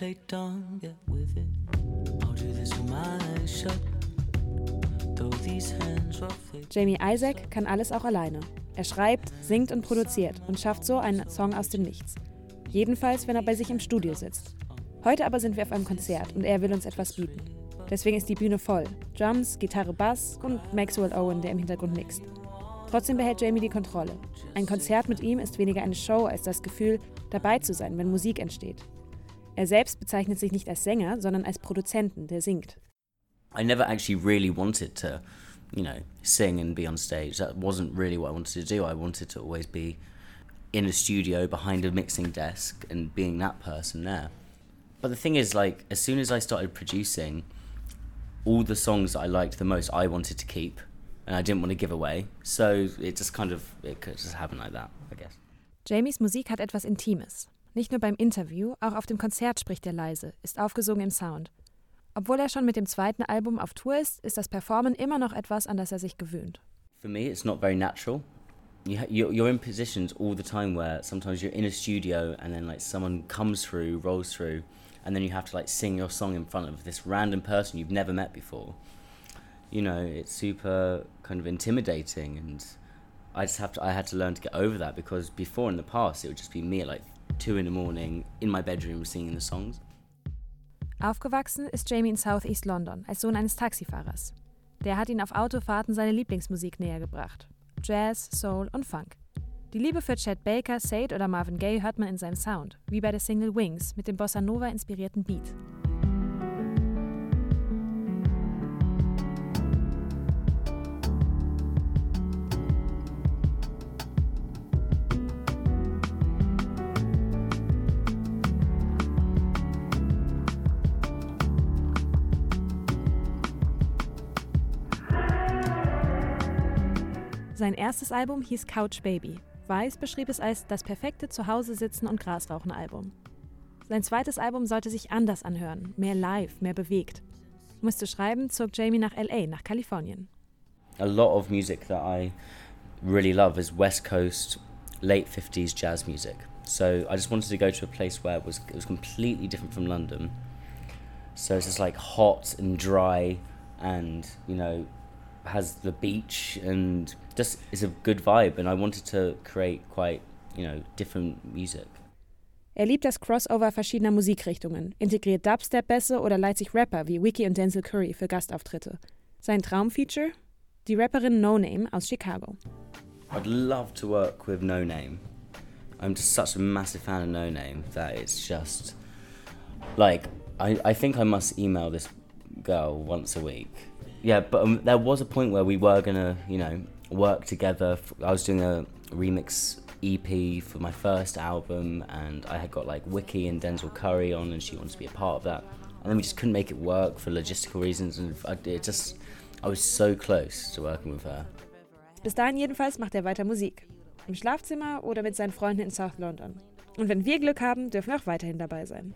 play dumb, get with it. I'll do this with my eyes shut. Jamie Isaac kann alles auch alleine. Er schreibt, singt und produziert und schafft so einen Song aus dem Nichts. Jedenfalls, wenn er bei sich im Studio sitzt. Heute aber sind wir auf einem Konzert und er will uns etwas bieten. Deswegen ist die Bühne voll. Drums, Gitarre, Bass und Maxwell Owen, der im Hintergrund mixt. Trotzdem behält Jamie die Kontrolle. Ein Konzert mit ihm ist weniger eine Show als das Gefühl, dabei zu sein, wenn Musik entsteht. Er selbst bezeichnet sich nicht als Sänger, sondern als Produzenten, der singt. I never actually really wanted to, you know, sing and be on stage. That wasn't really what I wanted to do. I wanted to always be in a studio behind a mixing desk and being that person there. But the thing is, like, as soon as I started producing, all the songs that I liked the most, I wanted to keep, and I didn't want to give away. So it just kind of it could just happen like that, I guess. Jamies Musik hat etwas Intimes. Nicht nur beim Interview, auch auf dem Konzert spricht er leise, ist aufgesogen im Sound. Obwohl er schon mit dem zweiten Album auf Tour ist, ist das Performen immer noch etwas, an das er sich gewöhnt. For me, it's not very natural. You you're in positions all the time where sometimes you're in a studio and then like someone comes through, rolls through, and then you have to like sing your song in front of this random person you've never met before. You know, it's super kind of intimidating, and I just have to. I had to learn to get over that because before in the past it would just be me like two in the morning in my bedroom singing the songs. Aufgewachsen ist Jamie in Southeast London als Sohn eines Taxifahrers. Der hat ihn auf Autofahrten seine Lieblingsmusik näher gebracht. Jazz, Soul und Funk. Die Liebe für Chad Baker, Sade oder Marvin Gaye hört man in seinem Sound, wie bei der Single Wings mit dem Bossa Nova inspirierten Beat. Sein erstes Album hieß Couch Baby. Weiss beschrieb es als das perfekte Zuhause-Sitzen- und Grasrauchen-Album. Sein zweites Album sollte sich anders anhören, mehr live, mehr bewegt. Zu schreiben, zog Jamie nach LA, nach Kalifornien. a lot of music that I really love is West Coast, late 50s jazz music. So I just wanted to go to a place where it was, it was completely different from London. So it's just like hot and dry and, you know, has the beach and just is a good vibe. And I wanted to create quite, you know, different music. Er liebt das Crossover verschiedener Musikrichtungen, integriert Dubstep-Bässe oder leiht sich Rapper wie Wiki und Denzel Curry für Gastauftritte. Sein Traumfeature? Die Rapperin No Name aus Chicago. I'd love to work with No Name. I'm just such a massive fan of No Name that it's just like I, I think I must email this girl once a week. Yeah, but um, there was a point where we were gonna, you know, work together. I was doing a remix EP for my first album, and I had got like Wiki and Denzel Curry on, and she wanted to be a part of that. And then we just couldn't make it work for logistical reasons, and I, it just I was so close to working with her. Bis dahin jedenfalls macht er weiter Musik. Im Schlafzimmer oder mit seinen Freunden in South London. Und wenn wir Glück haben, dürfen wir auch weiterhin dabei sein.